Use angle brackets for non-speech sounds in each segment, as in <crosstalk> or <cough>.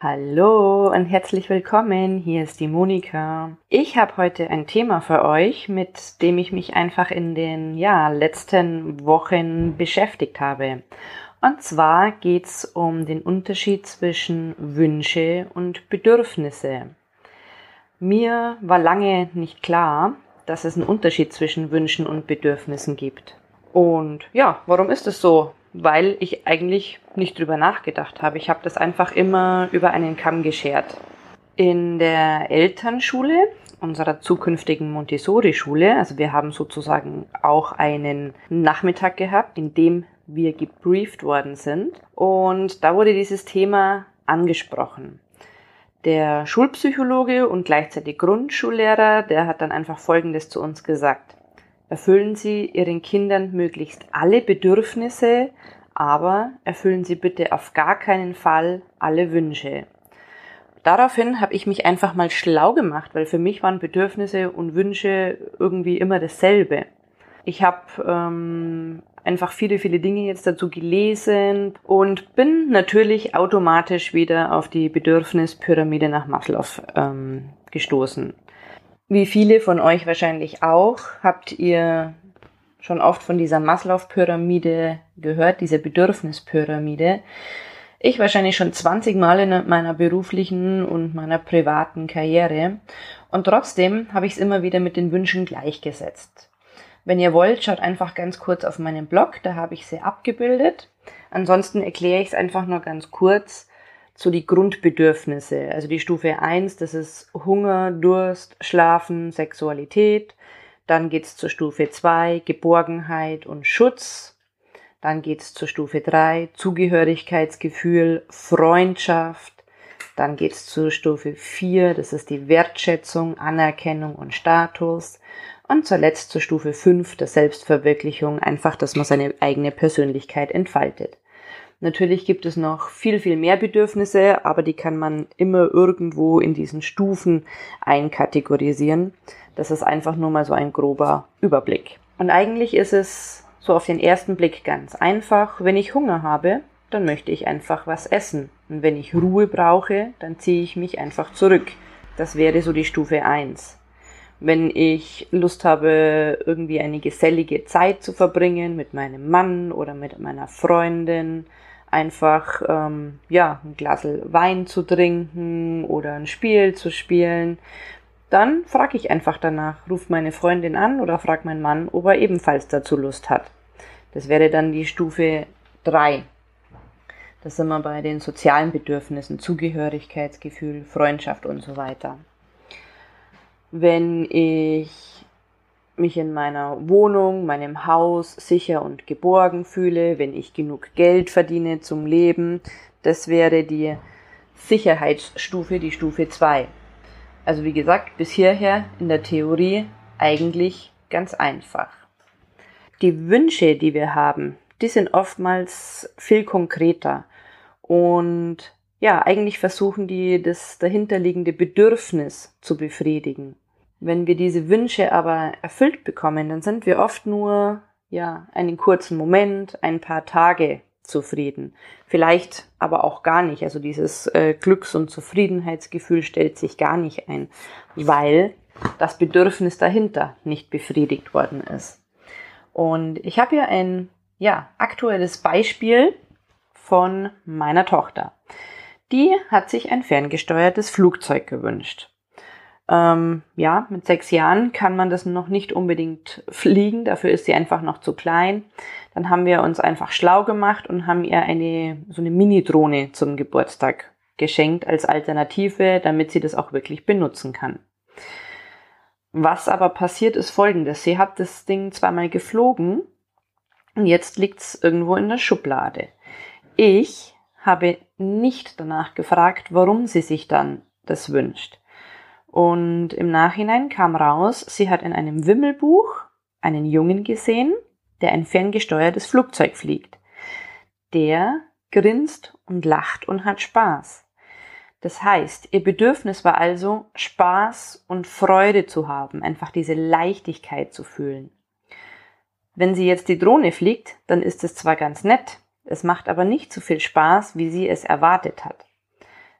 Hallo und herzlich willkommen. Hier ist die Monika. Ich habe heute ein Thema für euch, mit dem ich mich einfach in den ja, letzten Wochen beschäftigt habe. Und zwar geht es um den Unterschied zwischen Wünsche und Bedürfnisse. Mir war lange nicht klar, dass es einen Unterschied zwischen Wünschen und Bedürfnissen gibt. Und ja, warum ist es so? Weil ich eigentlich nicht drüber nachgedacht habe. Ich habe das einfach immer über einen Kamm geschert. In der Elternschule unserer zukünftigen Montessori-Schule, also wir haben sozusagen auch einen Nachmittag gehabt, in dem wir gebrieft worden sind. Und da wurde dieses Thema angesprochen. Der Schulpsychologe und gleichzeitig Grundschullehrer, der hat dann einfach Folgendes zu uns gesagt. Erfüllen Sie Ihren Kindern möglichst alle Bedürfnisse, aber erfüllen Sie bitte auf gar keinen Fall alle Wünsche. Daraufhin habe ich mich einfach mal schlau gemacht, weil für mich waren Bedürfnisse und Wünsche irgendwie immer dasselbe. Ich habe ähm, einfach viele, viele Dinge jetzt dazu gelesen und bin natürlich automatisch wieder auf die Bedürfnispyramide nach Maslow ähm, gestoßen. Wie viele von euch wahrscheinlich auch, habt ihr schon oft von dieser Maslow-Pyramide gehört, diese Bedürfnispyramide. Ich wahrscheinlich schon 20 Mal in meiner beruflichen und meiner privaten Karriere. Und trotzdem habe ich es immer wieder mit den Wünschen gleichgesetzt. Wenn ihr wollt, schaut einfach ganz kurz auf meinen Blog, da habe ich sie abgebildet. Ansonsten erkläre ich es einfach nur ganz kurz so die Grundbedürfnisse. Also die Stufe 1, das ist Hunger, Durst, Schlafen, Sexualität. Dann geht's zur Stufe 2, Geborgenheit und Schutz. Dann geht's zur Stufe 3, Zugehörigkeitsgefühl, Freundschaft. Dann geht's zur Stufe 4, das ist die Wertschätzung, Anerkennung und Status. Und zuletzt zur Stufe 5, der Selbstverwirklichung, einfach, dass man seine eigene Persönlichkeit entfaltet. Natürlich gibt es noch viel, viel mehr Bedürfnisse, aber die kann man immer irgendwo in diesen Stufen einkategorisieren. Das ist einfach nur mal so ein grober Überblick. Und eigentlich ist es so auf den ersten Blick ganz einfach. Wenn ich Hunger habe, dann möchte ich einfach was essen. Und wenn ich Ruhe brauche, dann ziehe ich mich einfach zurück. Das wäre so die Stufe 1. Wenn ich Lust habe, irgendwie eine gesellige Zeit zu verbringen mit meinem Mann oder mit meiner Freundin einfach ähm, ja ein Glas Wein zu trinken oder ein Spiel zu spielen, dann frage ich einfach danach, ruft meine Freundin an oder fragt mein Mann, ob er ebenfalls dazu Lust hat. Das wäre dann die Stufe 3. Das sind wir bei den sozialen Bedürfnissen, Zugehörigkeitsgefühl, Freundschaft und so weiter. Wenn ich mich in meiner Wohnung, meinem Haus sicher und geborgen fühle, wenn ich genug Geld verdiene zum Leben. Das wäre die Sicherheitsstufe, die Stufe 2. Also wie gesagt, bis hierher in der Theorie eigentlich ganz einfach. Die Wünsche, die wir haben, die sind oftmals viel konkreter und ja, eigentlich versuchen die das dahinterliegende Bedürfnis zu befriedigen. Wenn wir diese Wünsche aber erfüllt bekommen, dann sind wir oft nur, ja, einen kurzen Moment, ein paar Tage zufrieden. Vielleicht aber auch gar nicht. Also dieses äh, Glücks- und Zufriedenheitsgefühl stellt sich gar nicht ein, weil das Bedürfnis dahinter nicht befriedigt worden ist. Und ich habe hier ein ja, aktuelles Beispiel von meiner Tochter. Die hat sich ein ferngesteuertes Flugzeug gewünscht. Ähm, ja, mit sechs Jahren kann man das noch nicht unbedingt fliegen, dafür ist sie einfach noch zu klein. Dann haben wir uns einfach schlau gemacht und haben ihr eine so eine Mini-Drohne zum Geburtstag geschenkt als Alternative, damit sie das auch wirklich benutzen kann. Was aber passiert ist folgendes. Sie hat das Ding zweimal geflogen und jetzt liegt's irgendwo in der Schublade. Ich habe nicht danach gefragt, warum sie sich dann das wünscht. Und im Nachhinein kam raus, sie hat in einem Wimmelbuch einen Jungen gesehen, der ein ferngesteuertes Flugzeug fliegt. Der grinst und lacht und hat Spaß. Das heißt, ihr Bedürfnis war also, Spaß und Freude zu haben, einfach diese Leichtigkeit zu fühlen. Wenn sie jetzt die Drohne fliegt, dann ist es zwar ganz nett, es macht aber nicht so viel Spaß, wie sie es erwartet hat.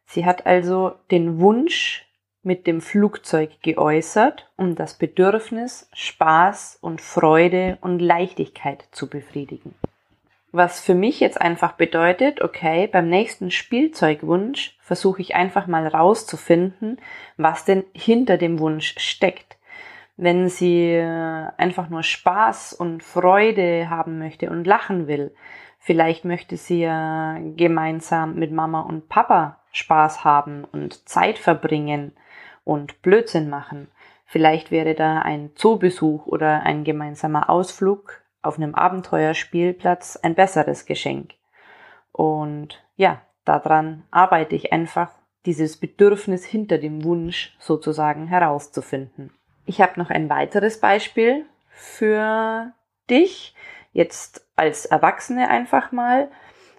Sie hat also den Wunsch mit dem Flugzeug geäußert, um das Bedürfnis, Spaß und Freude und Leichtigkeit zu befriedigen. Was für mich jetzt einfach bedeutet, okay, beim nächsten Spielzeugwunsch versuche ich einfach mal rauszufinden, was denn hinter dem Wunsch steckt. Wenn sie einfach nur Spaß und Freude haben möchte und lachen will, vielleicht möchte sie ja gemeinsam mit Mama und Papa Spaß haben und Zeit verbringen und Blödsinn machen. Vielleicht wäre da ein Zoobesuch oder ein gemeinsamer Ausflug auf einem Abenteuerspielplatz ein besseres Geschenk. Und ja, daran arbeite ich einfach, dieses Bedürfnis hinter dem Wunsch sozusagen herauszufinden. Ich habe noch ein weiteres Beispiel für dich, jetzt als Erwachsene einfach mal,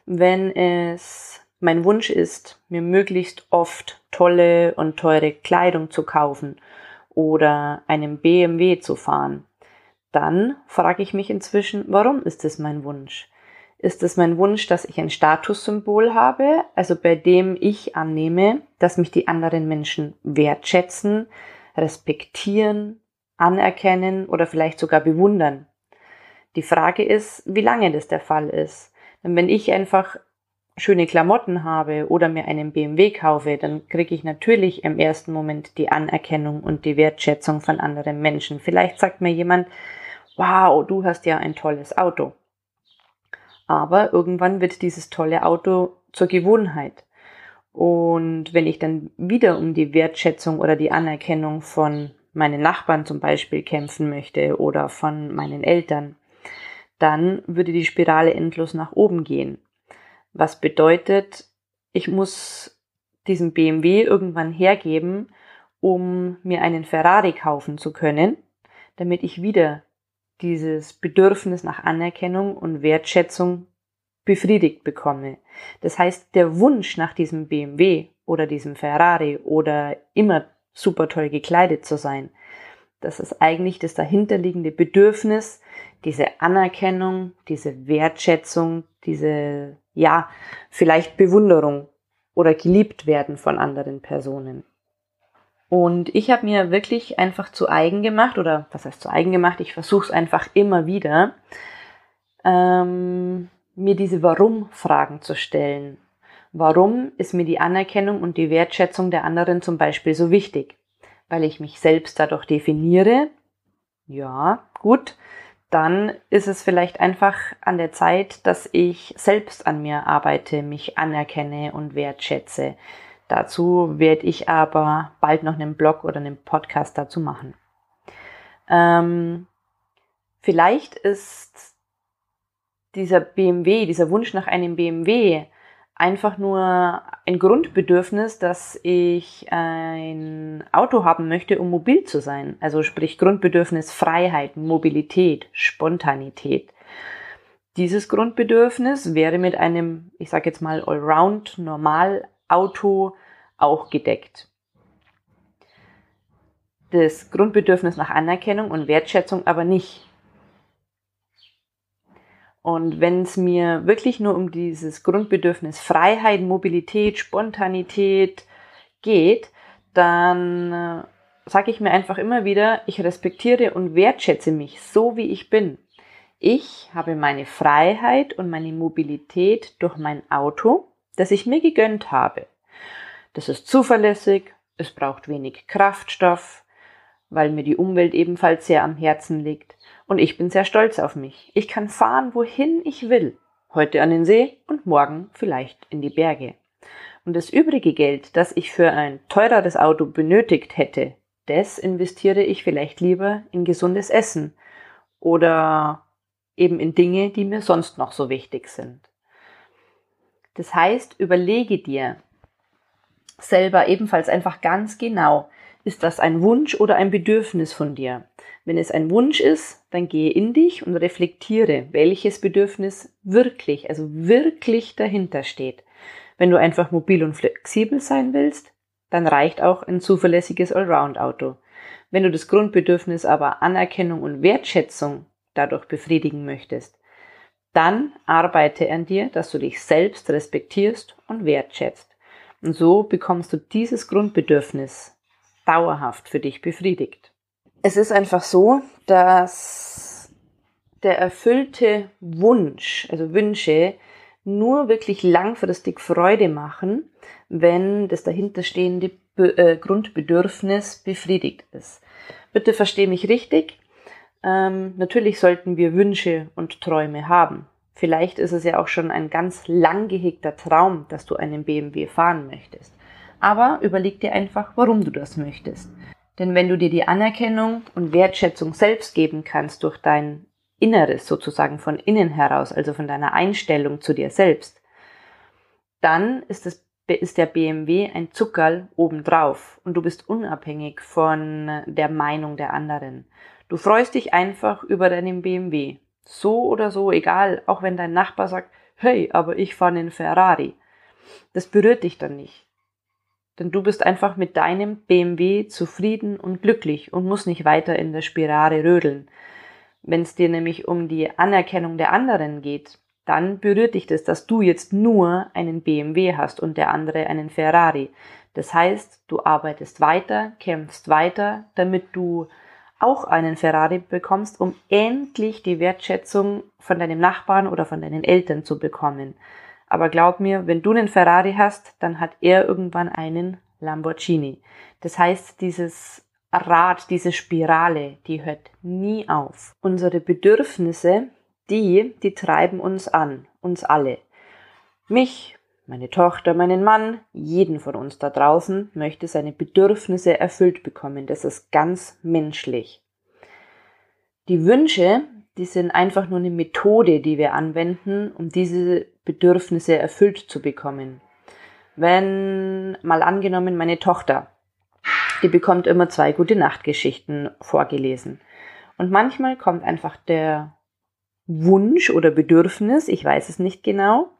wenn es mein Wunsch ist, mir möglichst oft tolle und teure Kleidung zu kaufen oder einen BMW zu fahren, dann frage ich mich inzwischen, warum ist es mein Wunsch? Ist es mein Wunsch, dass ich ein Statussymbol habe, also bei dem ich annehme, dass mich die anderen Menschen wertschätzen, respektieren, anerkennen oder vielleicht sogar bewundern? Die Frage ist, wie lange das der Fall ist. Denn wenn ich einfach schöne Klamotten habe oder mir einen BMW kaufe, dann kriege ich natürlich im ersten Moment die Anerkennung und die Wertschätzung von anderen Menschen. Vielleicht sagt mir jemand, wow, du hast ja ein tolles Auto. Aber irgendwann wird dieses tolle Auto zur Gewohnheit. Und wenn ich dann wieder um die Wertschätzung oder die Anerkennung von meinen Nachbarn zum Beispiel kämpfen möchte oder von meinen Eltern, dann würde die Spirale endlos nach oben gehen. Was bedeutet, ich muss diesen BMW irgendwann hergeben, um mir einen Ferrari kaufen zu können, damit ich wieder dieses Bedürfnis nach Anerkennung und Wertschätzung befriedigt bekomme. Das heißt, der Wunsch nach diesem BMW oder diesem Ferrari oder immer super toll gekleidet zu sein, das ist eigentlich das dahinterliegende Bedürfnis, diese Anerkennung, diese Wertschätzung, diese, ja, vielleicht Bewunderung oder geliebt werden von anderen Personen. Und ich habe mir wirklich einfach zu eigen gemacht, oder was heißt zu eigen gemacht, ich versuche es einfach immer wieder, ähm, mir diese Warum-Fragen zu stellen. Warum ist mir die Anerkennung und die Wertschätzung der anderen zum Beispiel so wichtig? Weil ich mich selbst dadurch definiere? Ja, gut. Dann ist es vielleicht einfach an der Zeit, dass ich selbst an mir arbeite, mich anerkenne und wertschätze. Dazu werde ich aber bald noch einen Blog oder einen Podcast dazu machen. Ähm, vielleicht ist dieser BMW, dieser Wunsch nach einem BMW einfach nur ein Grundbedürfnis, dass ich ein Auto haben möchte, um mobil zu sein. Also sprich Grundbedürfnis Freiheit, Mobilität, Spontanität. Dieses Grundbedürfnis wäre mit einem, ich sage jetzt mal, Allround Normal Auto auch gedeckt. Das Grundbedürfnis nach Anerkennung und Wertschätzung aber nicht. Und wenn es mir wirklich nur um dieses Grundbedürfnis Freiheit, Mobilität, Spontanität geht, dann äh, sage ich mir einfach immer wieder, ich respektiere und wertschätze mich so, wie ich bin. Ich habe meine Freiheit und meine Mobilität durch mein Auto das ich mir gegönnt habe. Das ist zuverlässig, es braucht wenig Kraftstoff, weil mir die Umwelt ebenfalls sehr am Herzen liegt. Und ich bin sehr stolz auf mich. Ich kann fahren, wohin ich will. Heute an den See und morgen vielleicht in die Berge. Und das übrige Geld, das ich für ein teureres Auto benötigt hätte, das investiere ich vielleicht lieber in gesundes Essen oder eben in Dinge, die mir sonst noch so wichtig sind. Das heißt, überlege dir selber ebenfalls einfach ganz genau, ist das ein Wunsch oder ein Bedürfnis von dir? Wenn es ein Wunsch ist, dann gehe in dich und reflektiere, welches Bedürfnis wirklich, also wirklich dahinter steht. Wenn du einfach mobil und flexibel sein willst, dann reicht auch ein zuverlässiges Allround-Auto. Wenn du das Grundbedürfnis aber Anerkennung und Wertschätzung dadurch befriedigen möchtest, dann arbeite an dir, dass du dich selbst respektierst und wertschätzt. Und so bekommst du dieses Grundbedürfnis dauerhaft für dich befriedigt. Es ist einfach so, dass der erfüllte Wunsch, also Wünsche, nur wirklich langfristig Freude machen, wenn das dahinterstehende Be äh, Grundbedürfnis befriedigt ist. Bitte verstehe mich richtig. Ähm, natürlich sollten wir Wünsche und Träume haben. Vielleicht ist es ja auch schon ein ganz lang gehegter Traum, dass du einen BMW fahren möchtest. Aber überleg dir einfach, warum du das möchtest. Denn wenn du dir die Anerkennung und Wertschätzung selbst geben kannst durch dein Inneres sozusagen von innen heraus, also von deiner Einstellung zu dir selbst, dann ist, das, ist der BMW ein Zuckerl obendrauf und du bist unabhängig von der Meinung der anderen. Du freust dich einfach über deinen BMW. So oder so, egal, auch wenn dein Nachbar sagt, hey, aber ich fahre einen Ferrari. Das berührt dich dann nicht. Denn du bist einfach mit deinem BMW zufrieden und glücklich und musst nicht weiter in der Spirale rödeln. Wenn es dir nämlich um die Anerkennung der anderen geht, dann berührt dich das, dass du jetzt nur einen BMW hast und der andere einen Ferrari. Das heißt, du arbeitest weiter, kämpfst weiter, damit du auch einen Ferrari bekommst, um endlich die Wertschätzung von deinem Nachbarn oder von deinen Eltern zu bekommen. Aber glaub mir, wenn du einen Ferrari hast, dann hat er irgendwann einen Lamborghini. Das heißt, dieses Rad, diese Spirale, die hört nie auf. Unsere Bedürfnisse, die, die treiben uns an, uns alle. Mich, meine Tochter, meinen Mann, jeden von uns da draußen möchte seine Bedürfnisse erfüllt bekommen. Das ist ganz menschlich. Die Wünsche, die sind einfach nur eine Methode, die wir anwenden, um diese Bedürfnisse erfüllt zu bekommen. Wenn mal angenommen meine Tochter, die bekommt immer zwei gute Nachtgeschichten vorgelesen. Und manchmal kommt einfach der Wunsch oder Bedürfnis, ich weiß es nicht genau,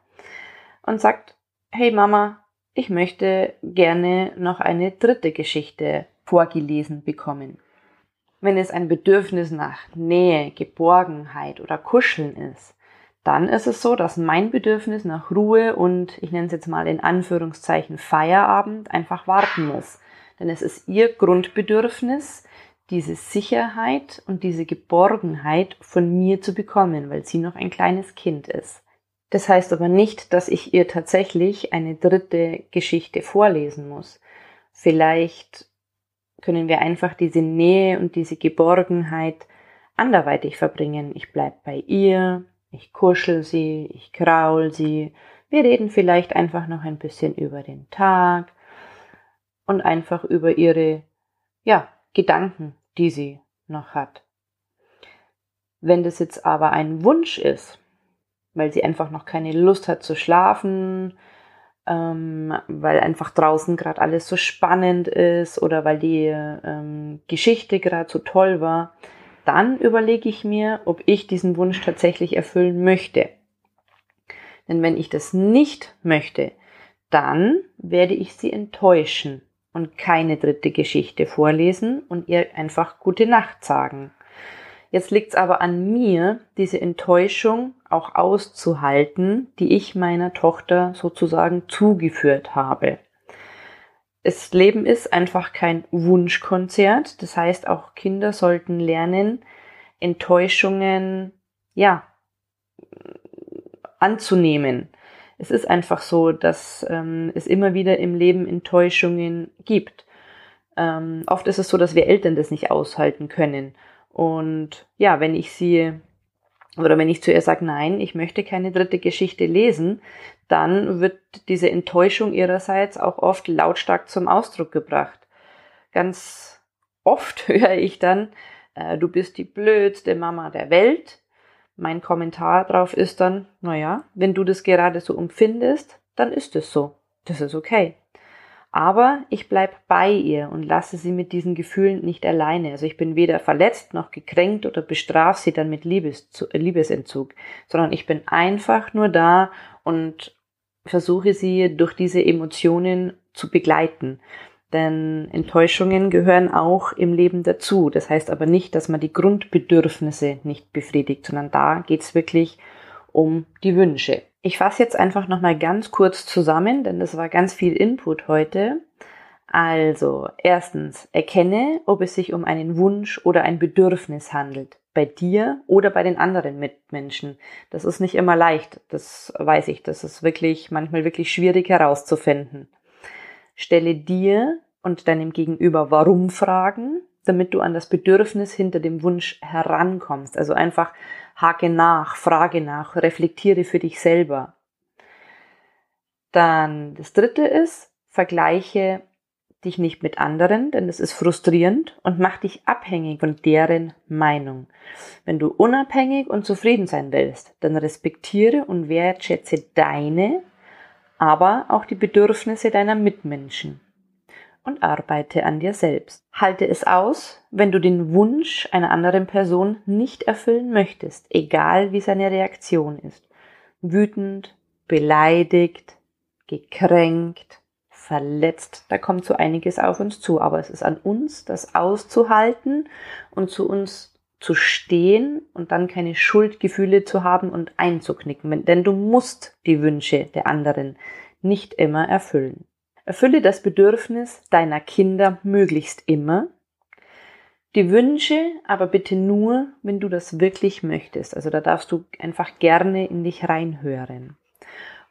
und sagt, hey Mama, ich möchte gerne noch eine dritte Geschichte vorgelesen bekommen. Wenn es ein Bedürfnis nach Nähe, Geborgenheit oder Kuscheln ist, dann ist es so, dass mein Bedürfnis nach Ruhe und ich nenne es jetzt mal in Anführungszeichen Feierabend einfach warten muss. Denn es ist ihr Grundbedürfnis, diese Sicherheit und diese Geborgenheit von mir zu bekommen, weil sie noch ein kleines Kind ist. Das heißt aber nicht, dass ich ihr tatsächlich eine dritte Geschichte vorlesen muss. Vielleicht können wir einfach diese Nähe und diese Geborgenheit anderweitig verbringen. Ich bleib bei ihr, ich kuschel sie, ich kraul sie. Wir reden vielleicht einfach noch ein bisschen über den Tag und einfach über ihre, ja, Gedanken, die sie noch hat. Wenn das jetzt aber ein Wunsch ist, weil sie einfach noch keine Lust hat zu schlafen, ähm, weil einfach draußen gerade alles so spannend ist oder weil die ähm, Geschichte gerade so toll war, dann überlege ich mir, ob ich diesen Wunsch tatsächlich erfüllen möchte. Denn wenn ich das nicht möchte, dann werde ich sie enttäuschen und keine dritte Geschichte vorlesen und ihr einfach gute Nacht sagen. Jetzt liegt es aber an mir, diese Enttäuschung auch auszuhalten, die ich meiner Tochter sozusagen zugeführt habe. Das Leben ist einfach kein Wunschkonzert. Das heißt, auch Kinder sollten lernen, Enttäuschungen, ja, anzunehmen. Es ist einfach so, dass ähm, es immer wieder im Leben Enttäuschungen gibt. Ähm, oft ist es so, dass wir Eltern das nicht aushalten können und ja, wenn ich sie oder wenn ich zu ihr sage, nein, ich möchte keine dritte Geschichte lesen, dann wird diese Enttäuschung ihrerseits auch oft lautstark zum Ausdruck gebracht. Ganz oft <laughs> höre ich dann, äh, du bist die blödste Mama der Welt. Mein Kommentar darauf ist dann, naja, wenn du das gerade so empfindest, dann ist es so. Das ist okay. Aber ich bleib bei ihr und lasse sie mit diesen Gefühlen nicht alleine. Also ich bin weder verletzt noch gekränkt oder bestrafe sie dann mit Liebes, Liebesentzug, sondern ich bin einfach nur da und versuche sie durch diese Emotionen zu begleiten. Denn Enttäuschungen gehören auch im Leben dazu. Das heißt aber nicht, dass man die Grundbedürfnisse nicht befriedigt, sondern da geht's wirklich um die Wünsche. Ich fasse jetzt einfach nochmal ganz kurz zusammen, denn das war ganz viel Input heute. Also, erstens, erkenne, ob es sich um einen Wunsch oder ein Bedürfnis handelt. Bei dir oder bei den anderen Mitmenschen. Das ist nicht immer leicht, das weiß ich. Das ist wirklich manchmal wirklich schwierig herauszufinden. Stelle dir und deinem Gegenüber Warum-Fragen, damit du an das Bedürfnis hinter dem Wunsch herankommst. Also einfach hake nach, frage nach, reflektiere für dich selber. Dann das dritte ist, vergleiche dich nicht mit anderen, denn es ist frustrierend und macht dich abhängig von deren Meinung. Wenn du unabhängig und zufrieden sein willst, dann respektiere und wertschätze deine, aber auch die Bedürfnisse deiner Mitmenschen und arbeite an dir selbst. Halte es aus, wenn du den Wunsch einer anderen Person nicht erfüllen möchtest, egal wie seine Reaktion ist. Wütend, beleidigt, gekränkt, verletzt, da kommt so einiges auf uns zu, aber es ist an uns, das auszuhalten und zu uns zu stehen und dann keine Schuldgefühle zu haben und einzuknicken, denn du musst die Wünsche der anderen nicht immer erfüllen. Erfülle das Bedürfnis deiner Kinder möglichst immer. Die Wünsche aber bitte nur, wenn du das wirklich möchtest. Also da darfst du einfach gerne in dich reinhören.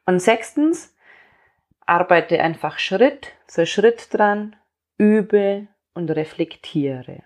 Und sechstens, arbeite einfach Schritt für Schritt dran, übe und reflektiere.